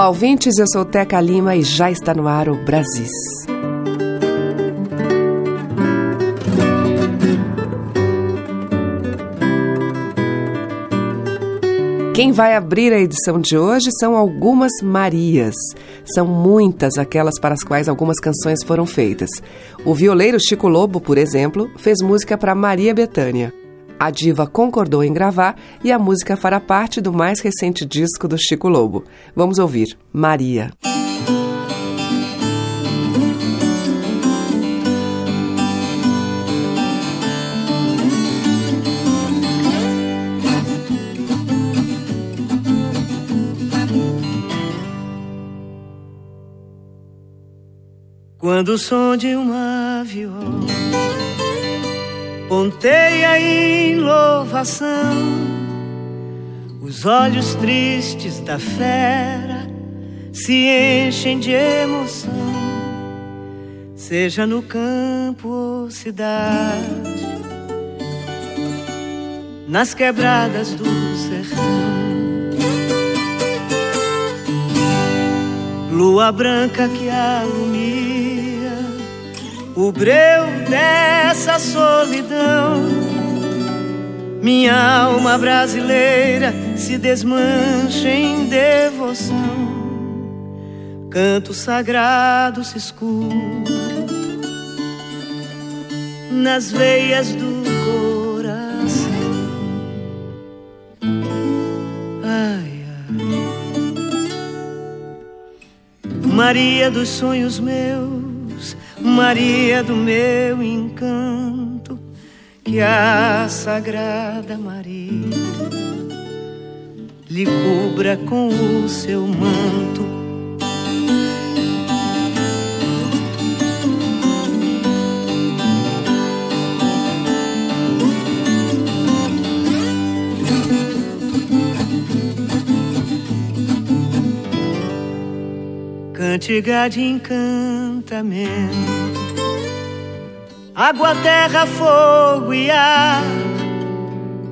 Olá, ouvintes. Eu sou Teca Lima e já está no ar o Brasis. Quem vai abrir a edição de hoje são algumas Marias. São muitas aquelas para as quais algumas canções foram feitas. O violeiro Chico Lobo, por exemplo, fez música para Maria Bethânia. A diva concordou em gravar e a música fará parte do mais recente disco do Chico Lobo. Vamos ouvir Maria. Quando o som de uma viola ponteia em louvação, os olhos tristes da fera se enchem de emoção, seja no campo ou cidade, nas quebradas do sertão. Lua branca que alumia o breu dessa solidão. Minha alma brasileira se desmancha em devoção. Canto sagrado se escuta nas veias do coração. Ai. Maria dos sonhos meus Maria do meu encanto, que a Sagrada Maria lhe cubra com o seu manto. Cantiga de encantamento água, terra, fogo e ar,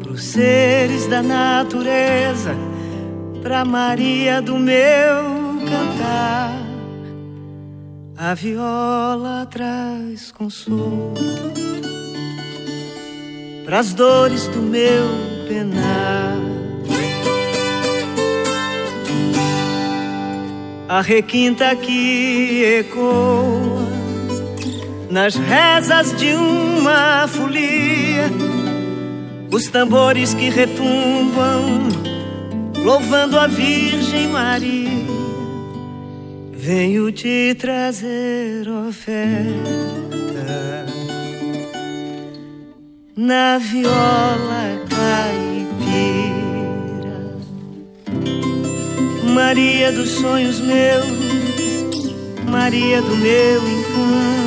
pros seres da natureza, pra Maria do meu cantar. A viola traz consolo pras dores do meu penar. A requinta que ecoa nas rezas de uma folia, os tambores que retumbam, louvando a Virgem Maria. Venho te trazer oferta na viola caipira, Maria dos sonhos meus, Maria do meu encanto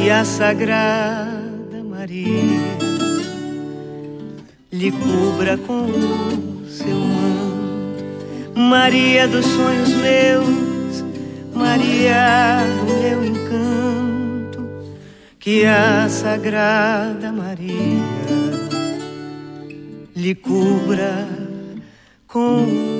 que a Sagrada Maria lhe cubra com o seu manto. Maria dos sonhos meus, Maria do meu encanto, que a Sagrada Maria lhe cubra com o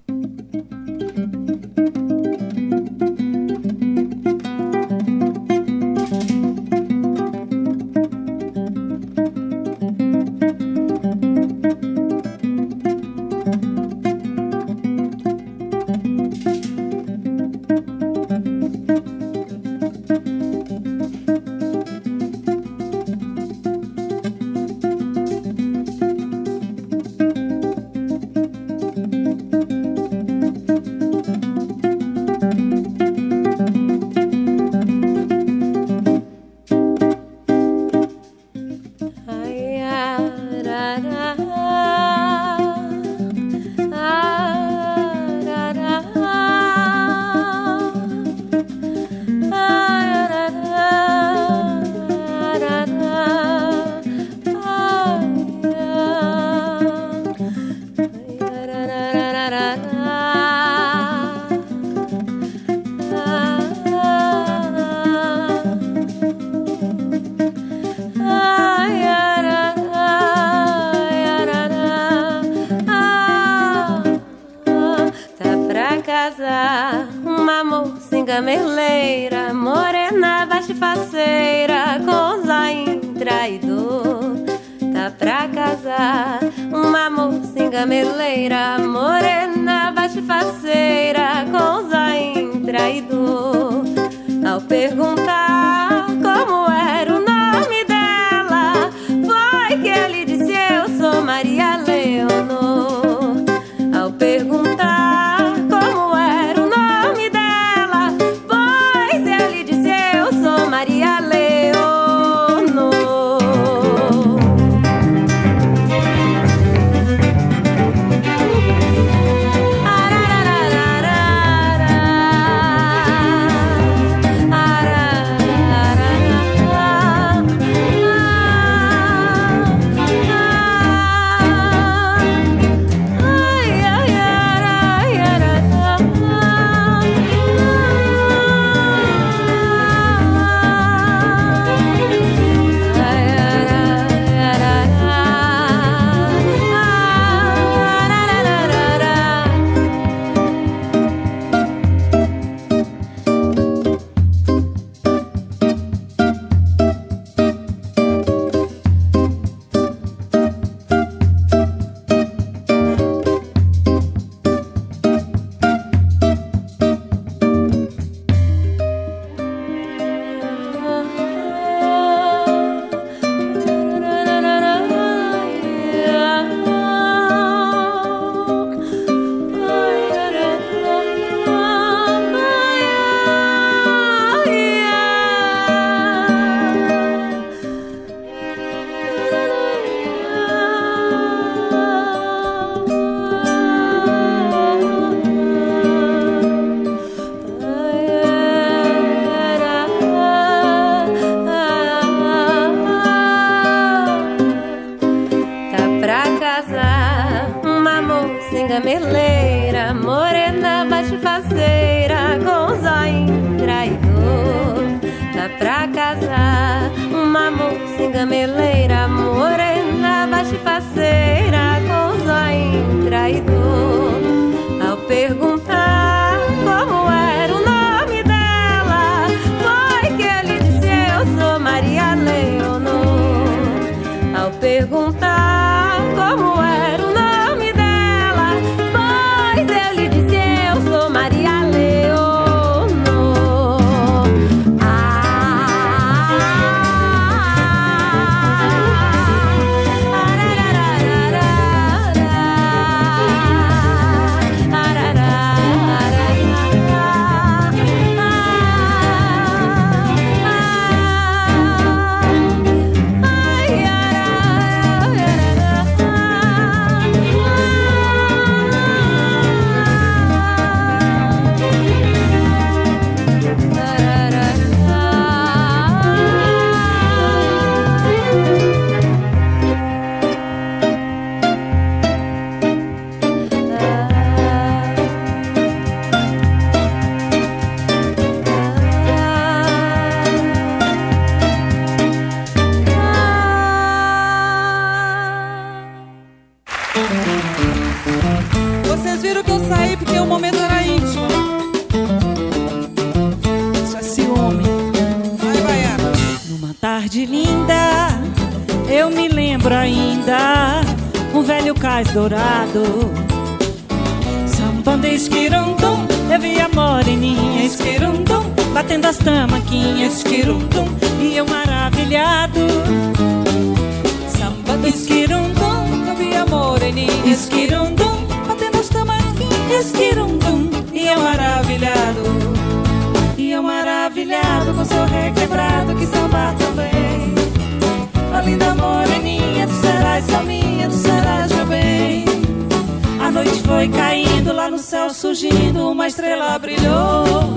cabeleira morena vai te fazer Vocês viram que eu saí porque o momento era íntimo. Isso é ciúme. Vai, Baiana. Numa tarde linda, eu me lembro ainda. Um velho cais dourado. Sambando esquirundum, eu vi a moreninha esquirundum. Batendo as tamaquinhas esquirundum. E eu maravilhado. Sambando esquirundum eu vi a moreninha esquirundum, batendo as tamaquinhas esquirundum, e eu maravilhado. E eu maravilhado com seu requebrado que samba também. A linda moreninha, tu serás só minha, tu serás meu bem. A noite foi caindo lá no céu, surgindo, uma estrela brilhou.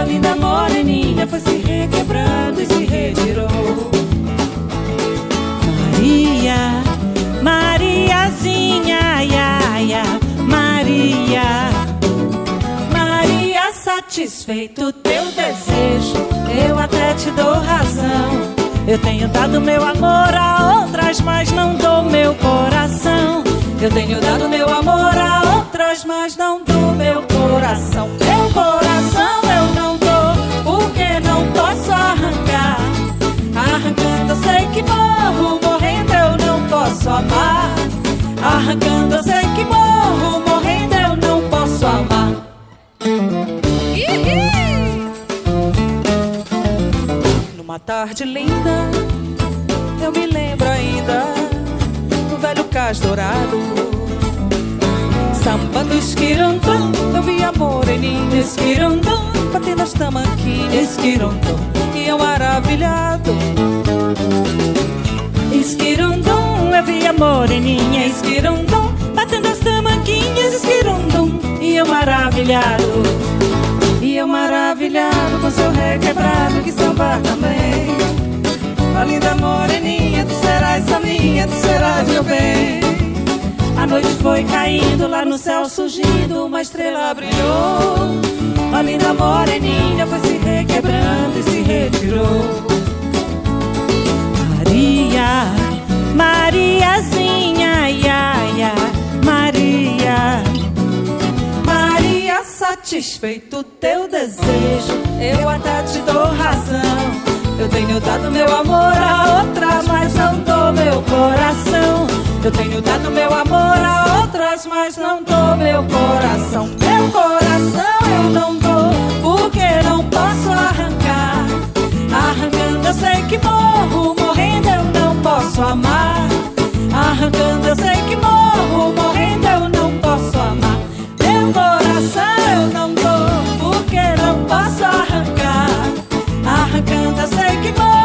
A linda moreninha foi se requebrando e se retirou. Mariazinha, ia, ia, Maria. Maria, satisfeito teu desejo, eu até te dou razão. Eu tenho dado meu amor a outras, mas não dou meu coração. Eu tenho dado meu amor a outras, mas não dou meu coração. Meu coração eu não dou, porque não posso arrancar. Arrancando eu sei que morro, Arrancando eu sei que morro, morrendo eu não posso amar. Numa tarde linda, eu me lembro ainda do velho cais dourado. Sambando esquirandão, eu vi a moreninha esquirandão, batendo as tamanquinhas esquirandão, e eu maravilhado. Esquirandão, eu vi a moreninha esquirandão, batendo as tamanquinhas esquirandão, e eu maravilhado. E eu maravilhado com seu requebrado que samba também. A linda moreninha, tu serás a minha, tu serás meu bem. A noite foi caindo lá no céu, surgindo, uma estrela brilhou. A linda moreninha foi se requebrando e se retirou. Maria, Mariazinha, ia, ia, Maria. Maria, satisfeito teu desejo, eu até te dou razão. Eu tenho dado meu amor a outras, mas não dou meu coração. Eu tenho dado meu amor a outras, mas não dou meu coração. Meu coração eu não dou, porque não posso arrancar. Arrancando eu sei que morro, morrendo posso amar. Arrancando eu sei que morro, morrendo eu não posso amar. Meu coração eu não dou, porque não posso arrancar. Arrancando eu sei que morro,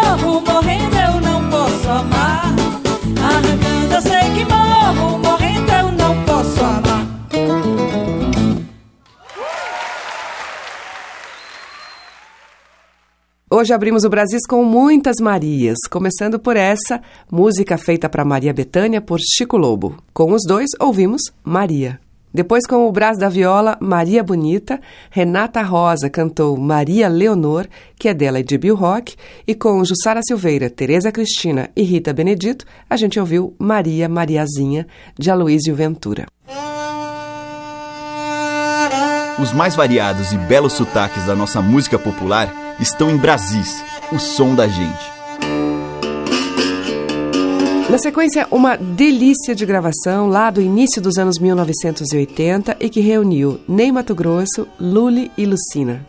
Hoje abrimos o Brasil com muitas Marias, começando por essa, música feita para Maria Bethânia por Chico Lobo. Com os dois, ouvimos Maria. Depois, com o Brás da Viola, Maria Bonita, Renata Rosa cantou Maria Leonor, que é dela e de Bill Rock, e com Jussara Silveira, Tereza Cristina e Rita Benedito, a gente ouviu Maria Mariazinha, de Aloísio Ventura. Os mais variados e belos sotaques da nossa música popular estão em Brasis, o som da gente. Na sequência, uma delícia de gravação lá do início dos anos 1980 e que reuniu Ney Mato Grosso, Luli e Lucina.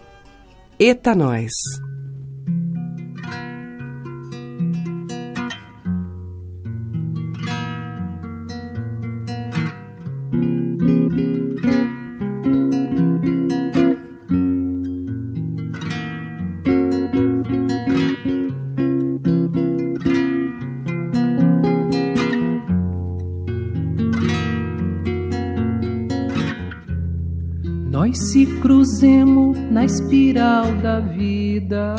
Eta. Nós cruzemos na espiral da vida.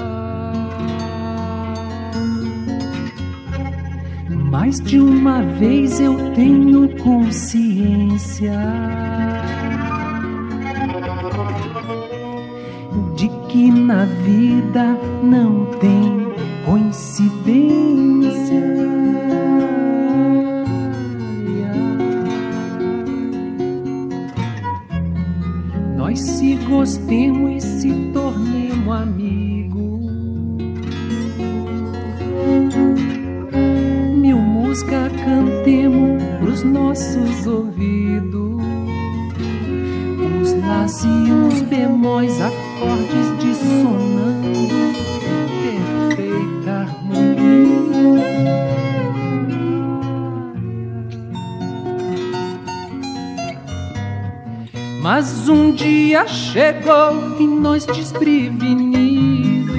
Mais de uma vez eu tenho consciência de que na vida não tem coincidência. Se gostemos e se tornemos amigos. Mil música cantemos pros nossos ouvidos. Os las e os bemóis, acordes dissonando, Mas um dia chegou e nós desprevenidos.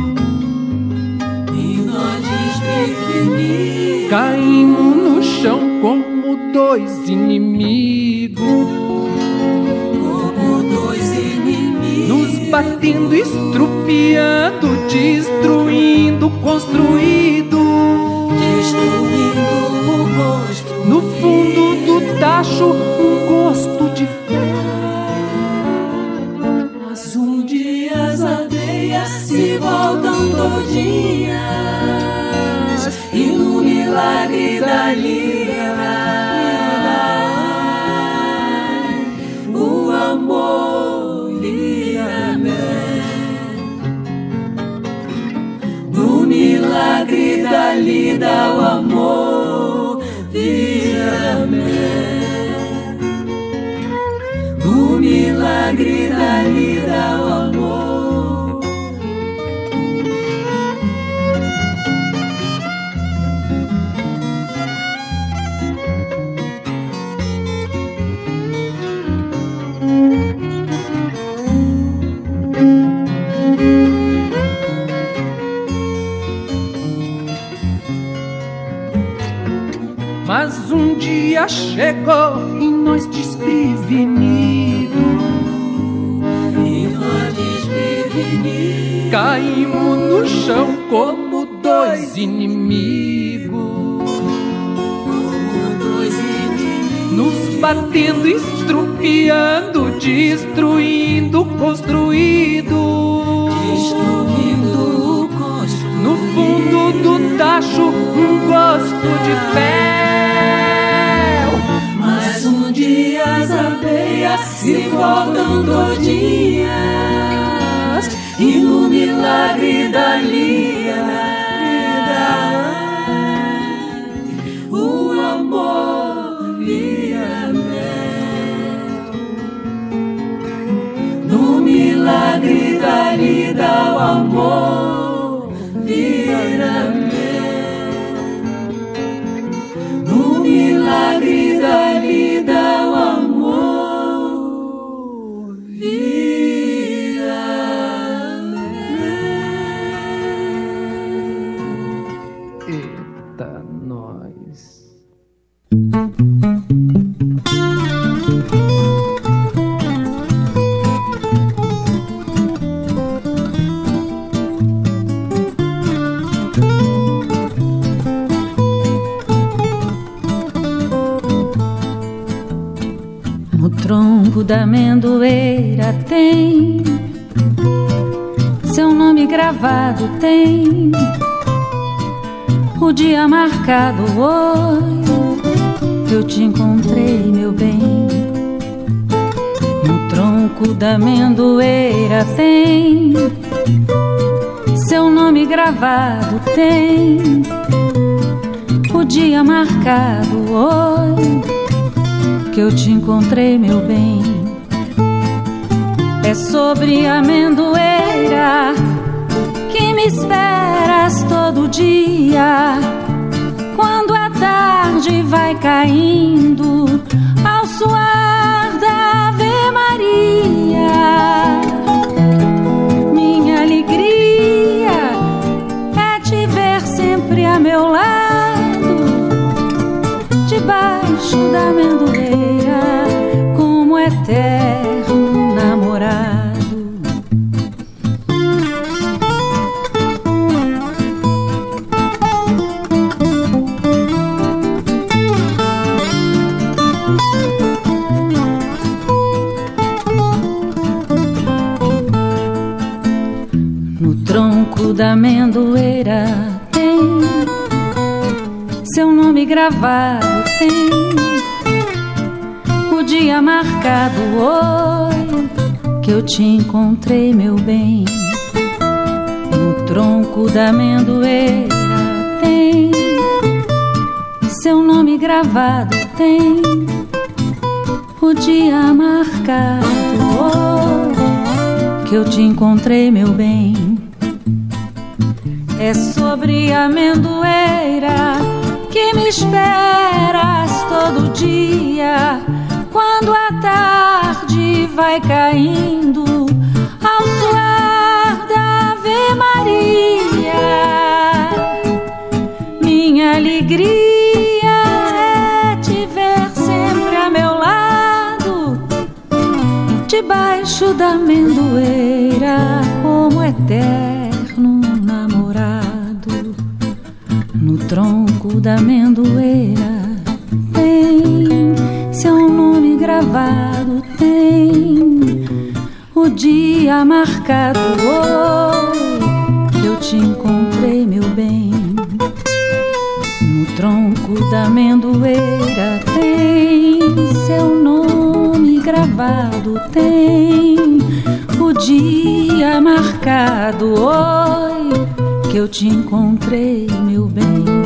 E nós desprevenidos. Caímos no chão como dois inimigos. Como dois inimigos. Nos batendo, estrupiando, destruindo, construído. Destruindo o gosto. No fundo do tacho, voltam todinhas e no milagre da lira o amor vira mel. No milagre da lida o amor vira mel. No milagre da lida o amor dia chegou e nós desprevenidos. e nós desprevenidos Caímos no chão como dois inimigos. como dois inimigos Nos batendo, estrupiando, destruindo, construído. destruindo o gosto No fundo do tacho, um gosto de fel. Mas um dia as abelhas se voltam todinhas E no milagre da lira O amor vira mel No milagre da lida o amor vira mel gravado tem o dia marcado hoje eu te encontrei meu bem no tronco da amendoeira tem seu nome gravado tem o dia marcado hoje que eu te encontrei, meu bem. É sobre a amendoeira que me esperas todo dia. Quando a tarde vai caindo ao suar da Ave Maria. Gravado tem o dia marcado hoje que eu te encontrei meu bem no tronco da amendoeira tem seu nome gravado tem o dia marcado oh, que eu te encontrei, meu bem. É sobre a amendoeira que me esperas todo dia quando a tarde vai caindo ao suar da Ave Maria. Minha alegria é te ver sempre a meu lado, debaixo da amendoeira, como eterno tronco da amendoeira tem seu nome gravado, tem o dia marcado. Oi, eu te encontrei, meu bem. No tronco da amendoeira tem seu nome gravado, tem o dia marcado. Oi, que eu te encontrei, meu bem.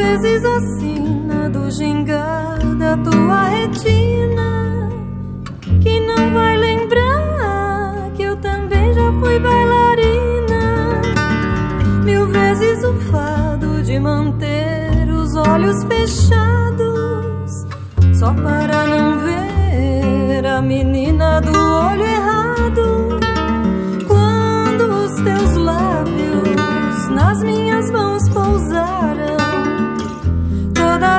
Vezes assina do gingada tua retina que não vai lembrar que eu também já fui bailarina. Mil vezes o fado de manter os olhos fechados só para não ver a menina do olho errado. Quando os teus lábios nas minhas mãos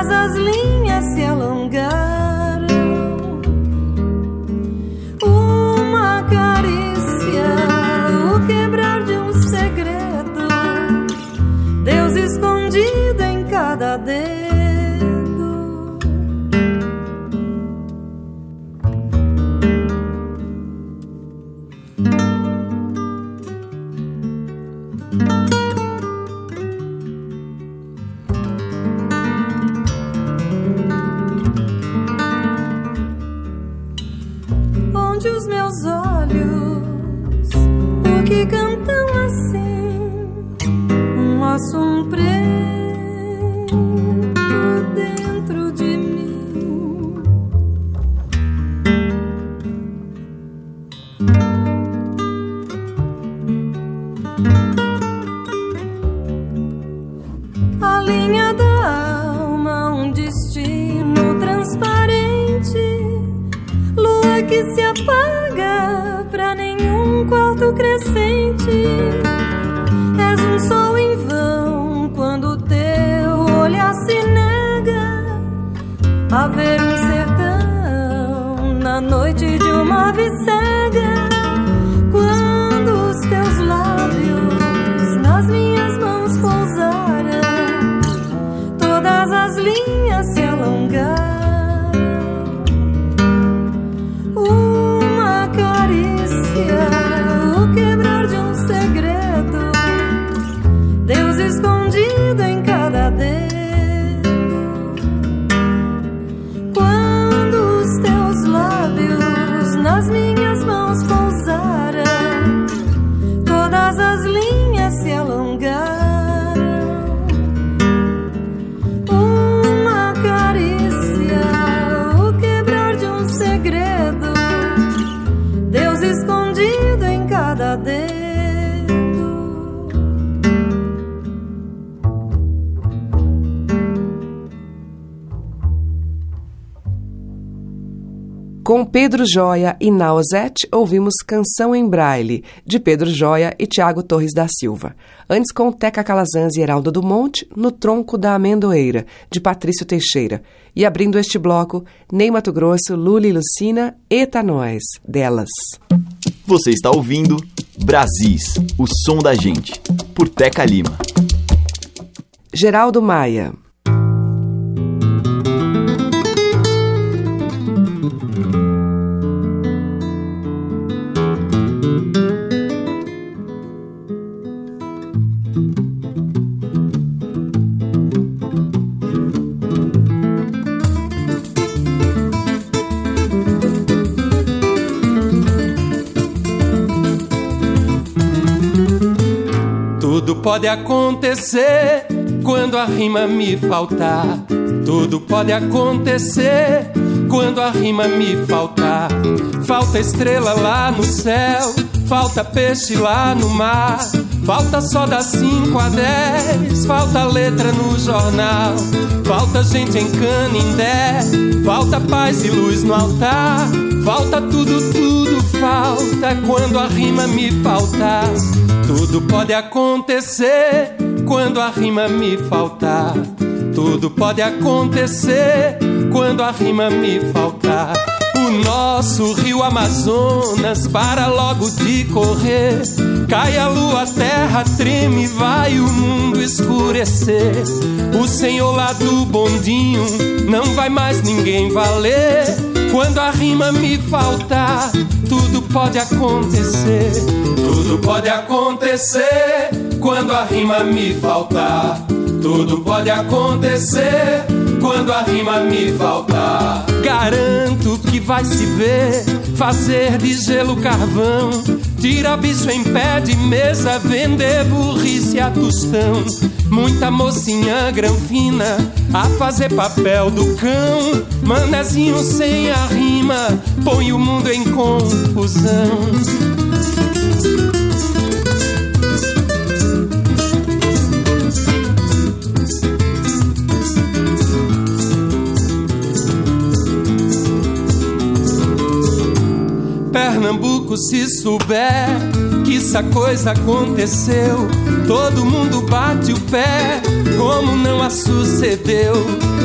casas um a ver um sertão na noite de uma ave Com Pedro Joia e Nausete, ouvimos Canção em Braille, de Pedro Joia e Tiago Torres da Silva. Antes, com Teca Calazans e Heraldo do Monte, No Tronco da Amendoeira, de Patrício Teixeira. E abrindo este bloco, Ney Mato Grosso, Lula e Lucina, Eta Nós, delas. Você está ouvindo Brasis, o som da gente, por Teca Lima. Geraldo Maia. Pode acontecer quando a rima me faltar. Tudo pode acontecer quando a rima me faltar. Falta estrela lá no céu, falta peixe lá no mar. Falta só das 5 a 10, falta letra no jornal. Falta gente em Canindé, falta paz e luz no altar. Falta tudo, tudo falta quando a rima me faltar. Tudo pode acontecer quando a rima me faltar. Tudo pode acontecer quando a rima me faltar. O nosso rio Amazonas para logo de correr. Cai a lua, a terra treme, vai o mundo escurecer. O senhor lá do bondinho não vai mais ninguém valer. Quando a rima me faltar, tudo pode acontecer. Tudo pode acontecer quando a rima me faltar. Tudo pode acontecer quando a rima me faltar. Garanto que vai se ver fazer de gelo carvão. Tira bicho em pé de mesa, vender burrice a tostão. Muita mocinha granfina a fazer papel do cão. Manezinho sem a rima, põe o mundo em confusão. Pernambuco, se souber que essa coisa aconteceu, todo mundo bate o pé, como não a sucedeu.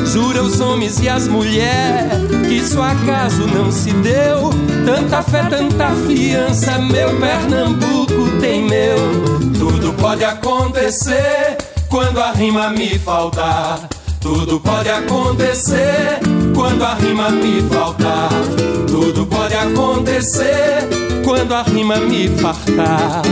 Jura os homens e as mulheres que isso acaso não se deu. Tanta fé, tanta fiança, meu Pernambuco tem meu. Tudo pode acontecer quando a rima me faltar. Tudo pode acontecer quando a rima me faltar. Tudo pode acontecer quando a rima me fartar.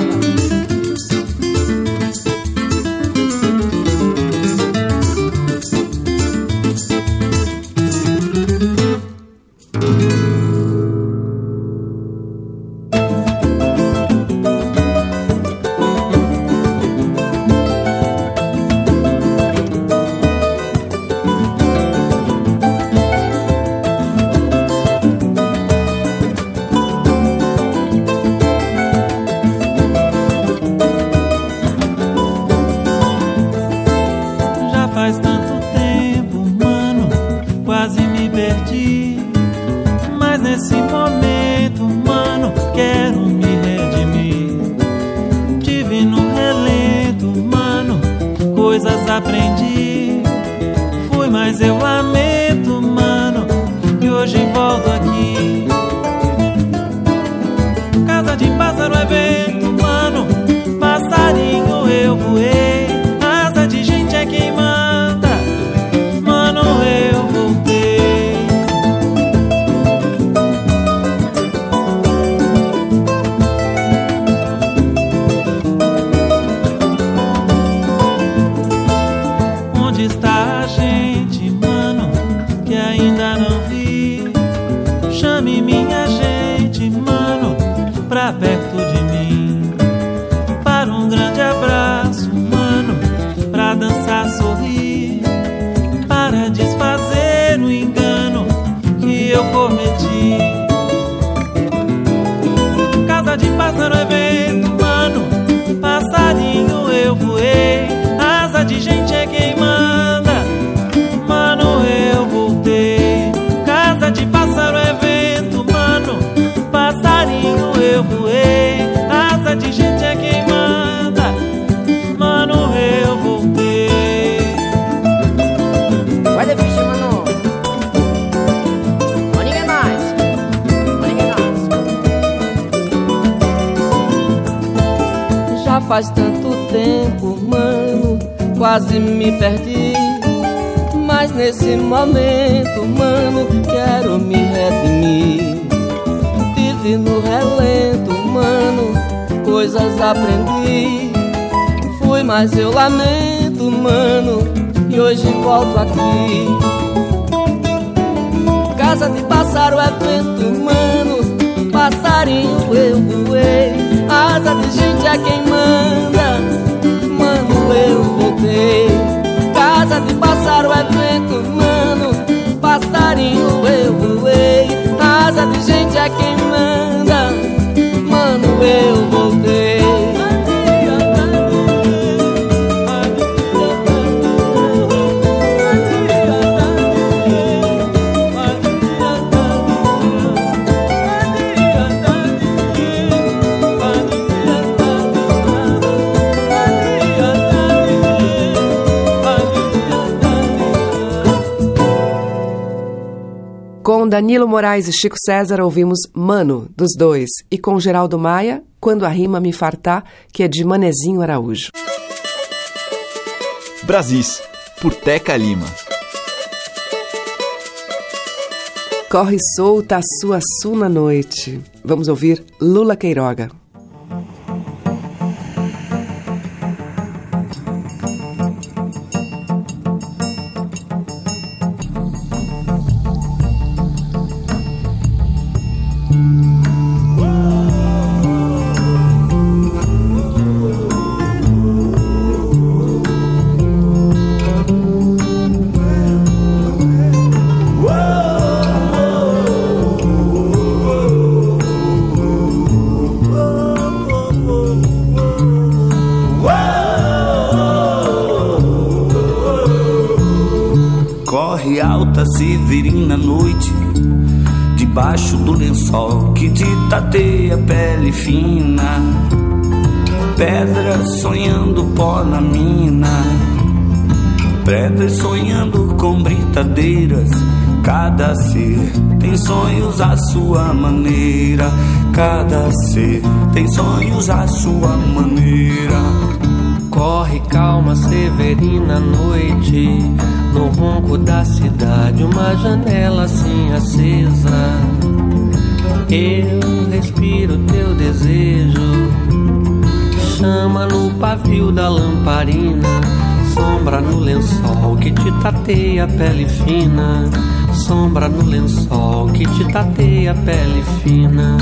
De gente Danilo Moraes e Chico César ouvimos Mano, dos dois, e com Geraldo Maia, Quando a Rima Me Fartar, que é de Manezinho Araújo. Brasis, por Teca Lima. Corre solta a sua suna noite. Vamos ouvir Lula Queiroga. Tateia pele fina Pedra sonhando pó na mina Pedras sonhando com britadeiras Cada ser tem sonhos à sua maneira Cada ser tem sonhos à sua maneira. Corre calma, Severina, noite No ronco da cidade Uma janela assim acesa Eu respiro teu desejo. Chama no pavio da lamparina Sombra no lençol que te tateia a pele fina. Sombra no lençol que te tateia a pele fina.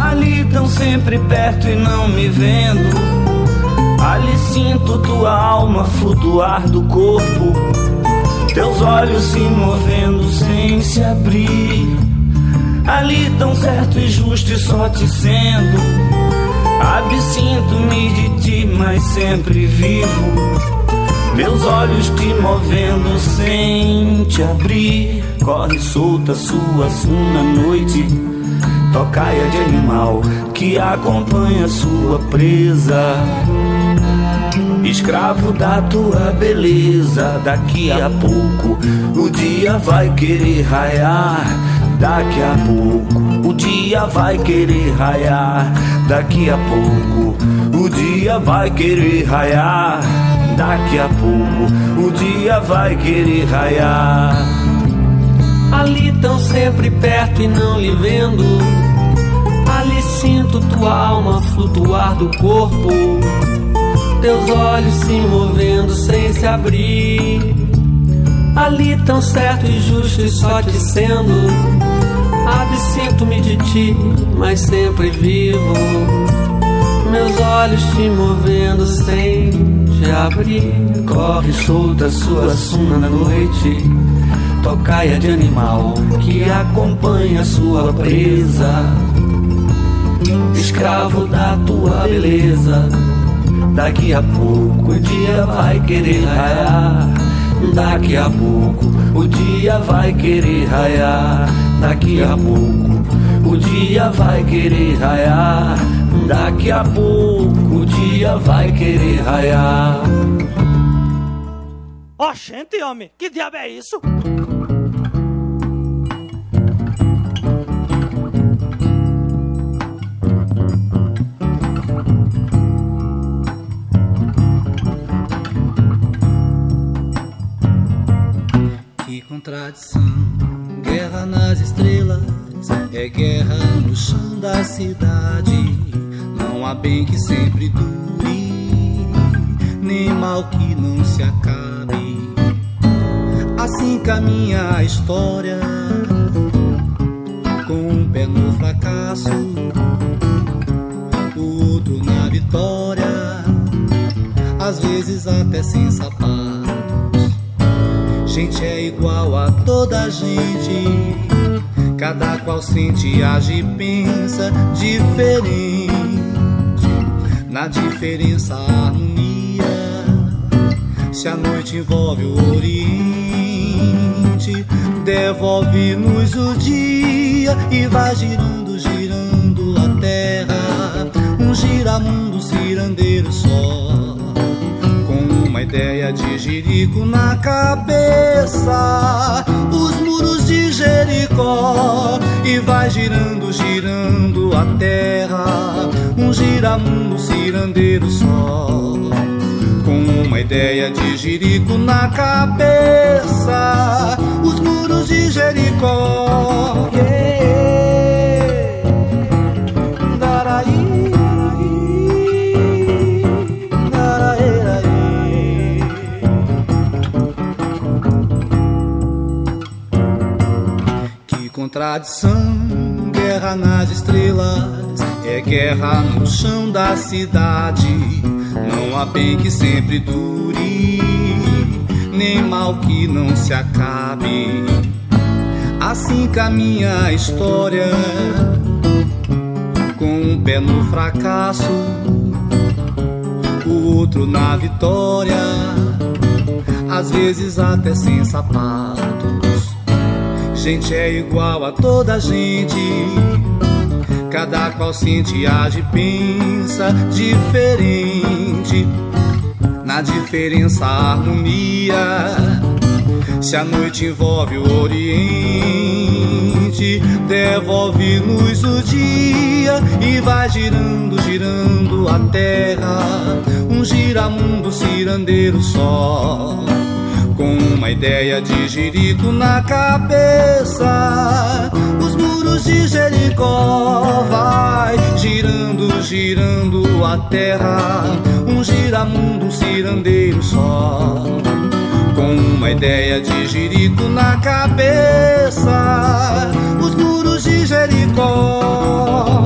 Ali tão sempre perto e não me vendo. Ali sinto tua alma flutuar do corpo, teus olhos se movendo sem se abrir. Ali tão certo e justo e só te sendo. Absinto-me de ti, mas sempre vivo. Meus olhos te movendo sem te abrir. Corre solta sua suna noite. Tocaia de animal que acompanha sua presa escravo da tua beleza. Daqui a pouco o dia vai querer raiar. Daqui a pouco o dia vai querer raiar. Daqui a pouco o dia vai querer raiar. Daqui a pouco o dia vai querer raiar. Ali tão sempre perto e não lhe vendo. Ali sinto tua alma flutuar do corpo teus olhos se movendo sem se abrir. Ali tão certo e justo e só te sendo. Absinto-me de ti, mas sempre vivo. Meus olhos te movendo sem te abrir. Corre solta sua suna na noite. Tocaia de animal que acompanha sua presa. Escravo da tua beleza Daqui a pouco o dia vai querer raiar. Daqui a pouco o dia vai querer raiar. Daqui a pouco o dia vai querer raiar. Daqui a pouco o dia vai querer raiar. Ó, oh, gente, homem, que diabo é isso? Contradição. Guerra nas estrelas é guerra no chão da cidade. Não há bem que sempre dure, nem mal que não se acabe. Assim caminha a história, com um pé no fracasso, o outro na vitória, às vezes até sem sapatos. Gente é igual a toda gente, cada qual sente, age e pensa diferente. Na diferença, a harmonia. Se a noite envolve o Oriente, devolve-nos o dia e vai girando, girando a terra. Um giramundo cirandeiro só uma ideia de Jerico na cabeça, os muros de Jericó e vai girando, girando a terra, um giramundo cirandeiro só. Com uma ideia de Jerico na cabeça, os muros de Jericó. Yeah. Contradição, guerra nas estrelas, é guerra no chão da cidade. Não há bem que sempre dure, nem mal que não se acabe. Assim caminha a história, com um pé no fracasso, o outro na vitória, às vezes até sem sapato gente é igual a toda gente. Cada qual sente, age, pensa diferente. Na diferença, a harmonia. Se a noite envolve o Oriente, devolve-nos o dia e vai girando, girando a terra. Um giramundo cirandeiro só com uma ideia de Jerico na cabeça. Os muros de Jericó vai girando, girando a terra. Um giramundo, um cirandeiro só. Com uma ideia de Jerico na cabeça. Os muros de Jericó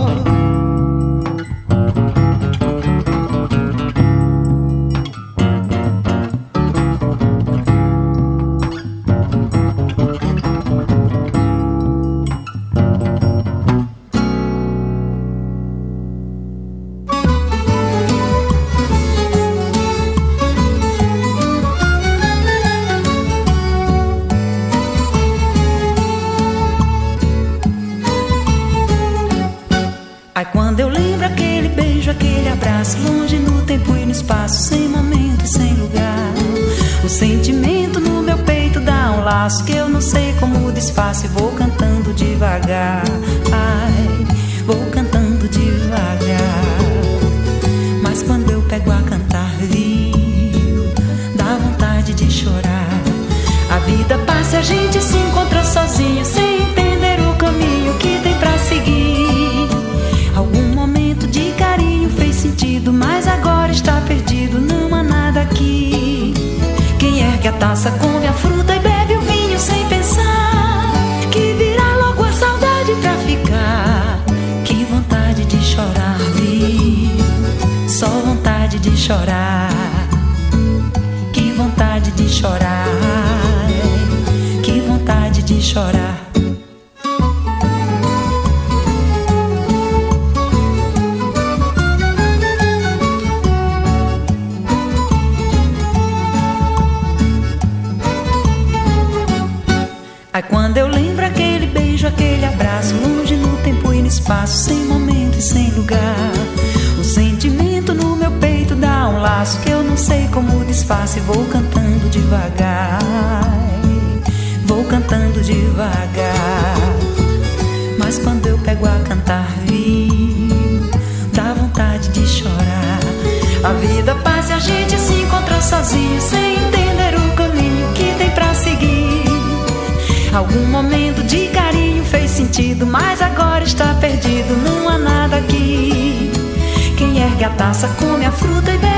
vou cantando devagar. Ai, vou cantando devagar. Mas quando eu pego a cantar, viu, dá vontade de chorar. A vida passa e a gente se encontra sozinho, sem entender o caminho que tem pra seguir. Algum momento de carinho fez sentido, mas agora está perdido, não há nada aqui. Quem ergue a taça, come a fruta chorar. Ai, quando eu lembro aquele beijo, aquele abraço, longe no tempo e no espaço, sem momento e sem lugar. O sentimento no meu peito dá um laço que eu não sei como desfaço e vou cantando devagar. Cantando devagar. Mas quando eu pego a cantar, viu, dá vontade de chorar. A vida passa e a gente se encontra sozinho, sem entender o caminho que tem pra seguir. Algum momento de carinho fez sentido, mas agora está perdido, não há nada aqui. Quem ergue a taça, come a fruta e bebe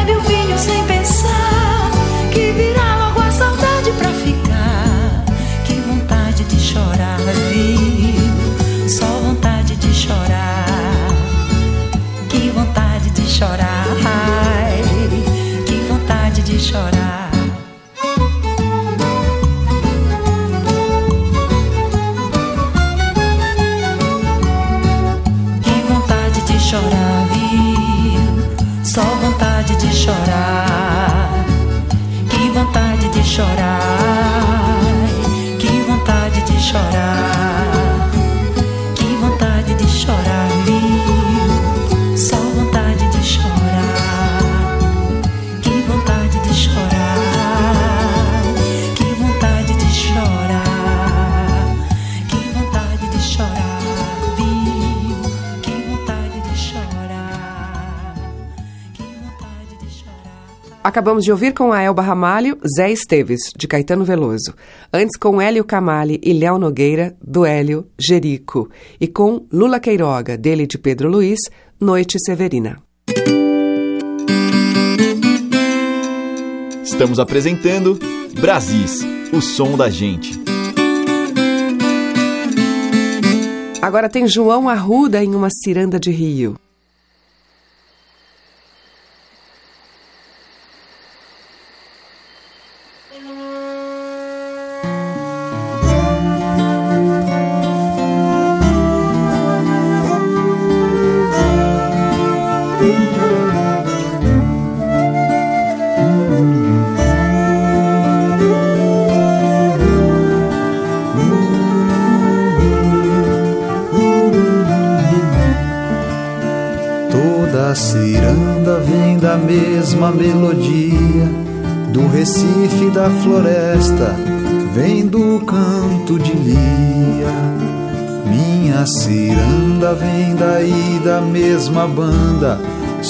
chorar. Que vontade de chorar. Acabamos de ouvir com a Elba Ramalho, Zé Esteves, de Caetano Veloso. Antes com Hélio Camali e Léo Nogueira, do Hélio Jerico. E com Lula Queiroga, dele de Pedro Luiz, Noite Severina. Estamos apresentando Brasis, o som da gente. Agora tem João Arruda em uma ciranda de Rio.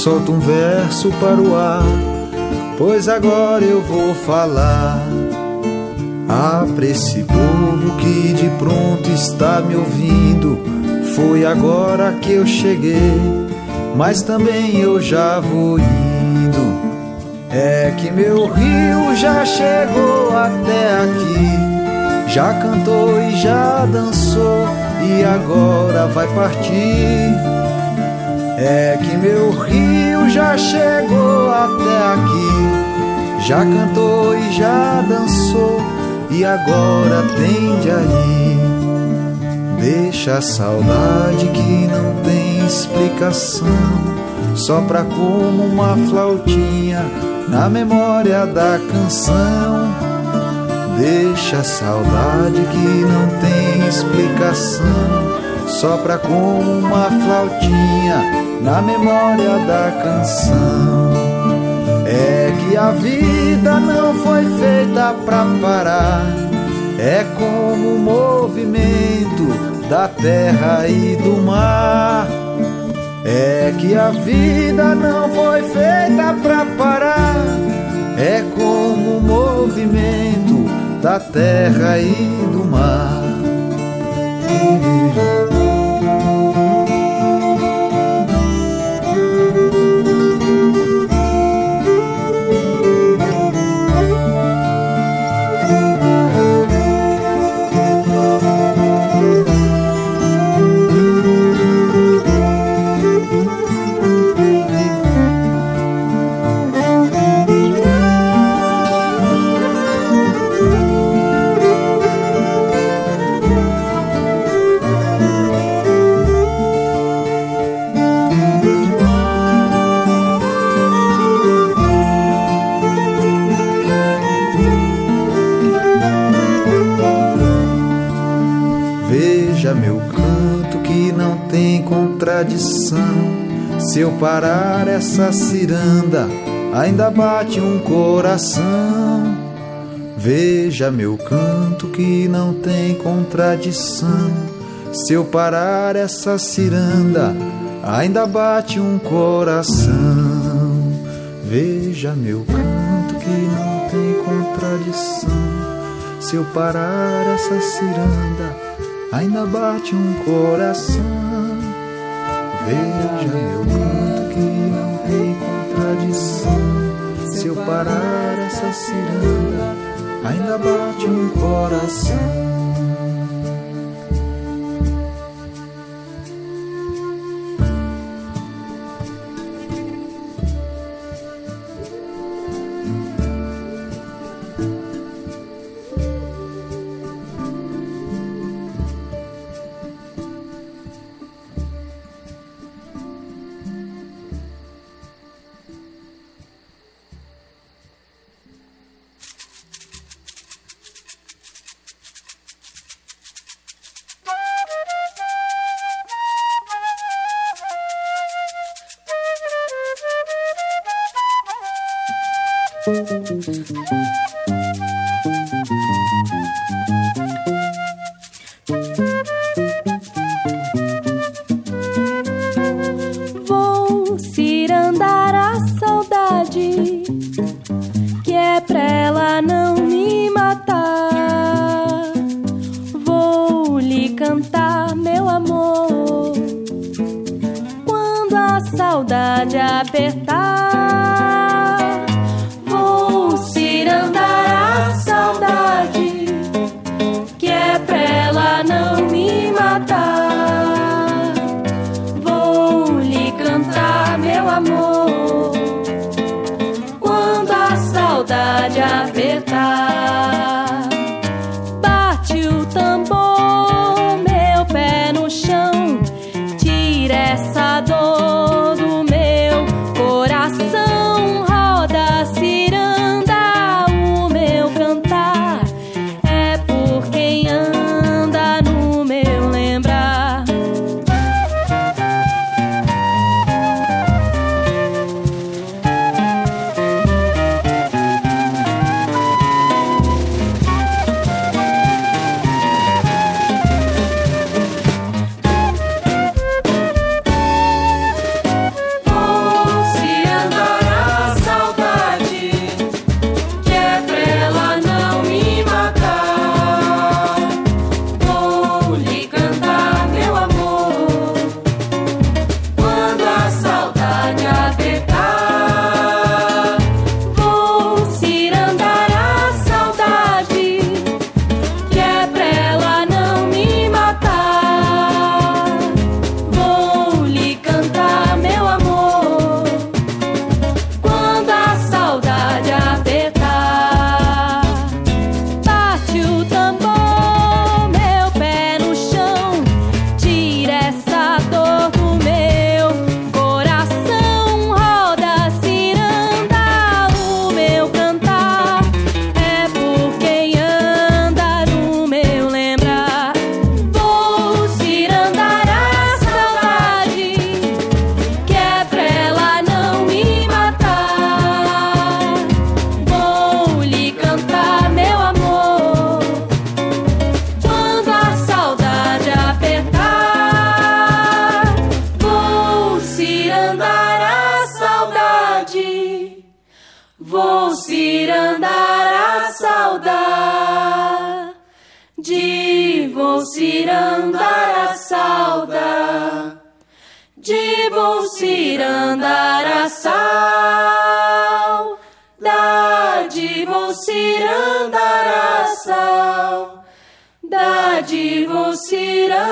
Solta um verso para o ar, pois agora eu vou falar. Pra esse povo que de pronto está me ouvindo, foi agora que eu cheguei mas também eu já vou indo. É que meu rio já chegou até aqui, já cantou e já dançou e agora vai partir. É que meu rio já chegou até aqui, já cantou e já dançou e agora tende a ir. Deixa a saudade que não tem explicação, sopra como uma flautinha na memória da canção. Deixa a saudade que não tem explicação, sopra como uma flautinha na memória da canção. É que a vida não foi feita pra parar, é como o movimento da terra e do mar. É que a vida não foi feita pra parar, é como o movimento da terra e do mar. Contradição. Se eu parar essa ciranda, ainda bate um coração. Veja meu canto que não tem contradição. Se eu parar essa ciranda, ainda bate um coração. Veja meu canto que não tem contradição. Se eu parar essa ciranda, ainda bate um coração. Veja meu canto que não tem contradição. Se eu parar essa ciranda, ainda bate um coração.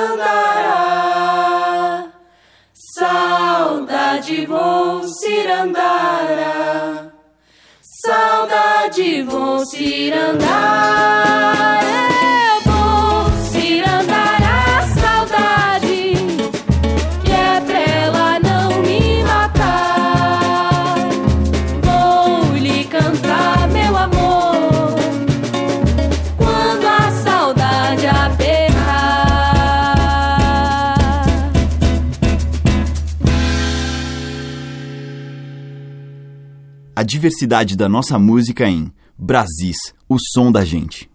Cirandara, saudade vou cirandar, saudade vou cirandar. A diversidade da nossa música em Brasis, o som da gente.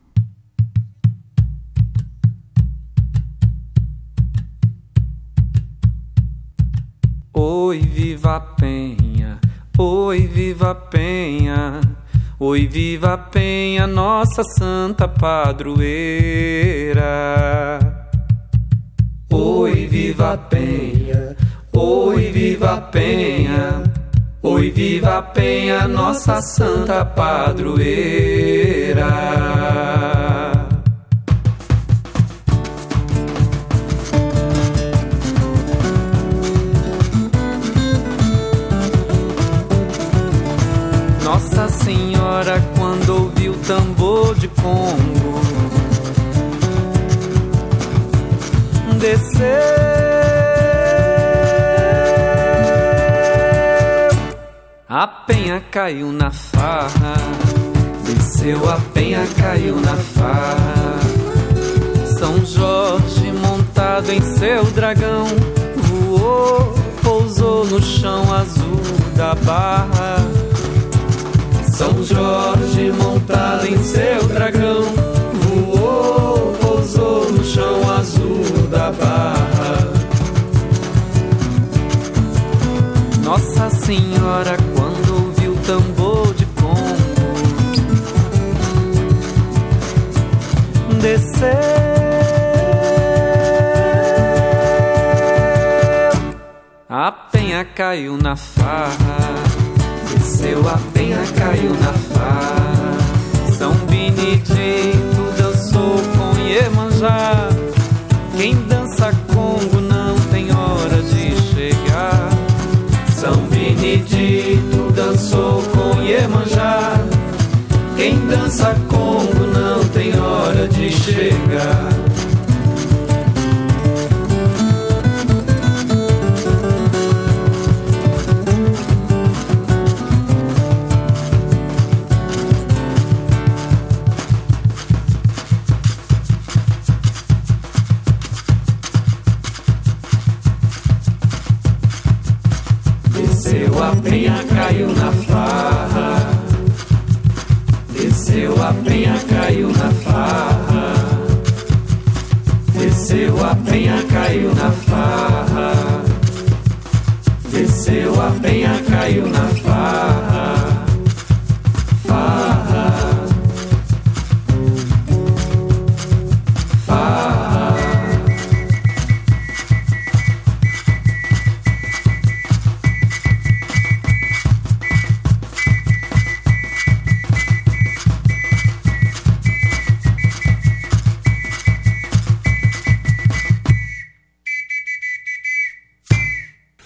Oi, viva penha, oi, viva penha. Oi, viva Penha, nossa santa padroeira. Oi, viva Penha, oi, viva Penha. Oi, viva a Penha, nossa santa padroeira. Nossa Senhora, quando ouviu o tambor de Congo, desceu. Penha caiu na farra, desceu a penha caiu na farra. São Jorge montado em seu dragão voou, pousou no chão azul da barra. São Jorge montado em seu dragão voou, pousou no chão azul da barra. Nossa Senhora, quando desceu. A penha caiu na farra desceu a penha, caiu na farra. São Benedito dançou com Iemanjá. Quem dança Congo não tem hora de chegar. São Benedito dançou com Iemanjá. Quem dança Congo não tem hora de chegar.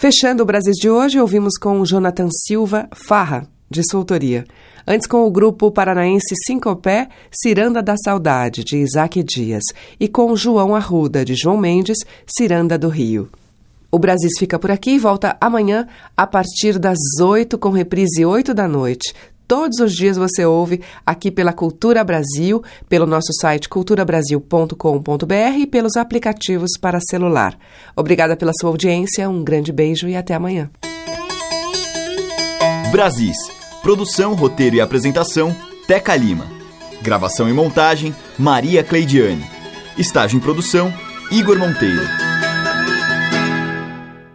Fechando o Brasil de hoje, ouvimos com Jonathan Silva Farra, de sua autoria. Antes com o grupo paranaense Sincopé, Ciranda da Saudade, de Isaac Dias. E com João Arruda, de João Mendes, Ciranda do Rio. O Brasil fica por aqui e volta amanhã a partir das 8 com reprise 8 da noite. Todos os dias você ouve aqui pela Cultura Brasil, pelo nosso site culturabrasil.com.br e pelos aplicativos para celular. Obrigada pela sua audiência, um grande beijo e até amanhã. Brasis. Produção, roteiro e apresentação, Teca Lima. Gravação e montagem, Maria Cleidiane. Estágio em produção, Igor Monteiro.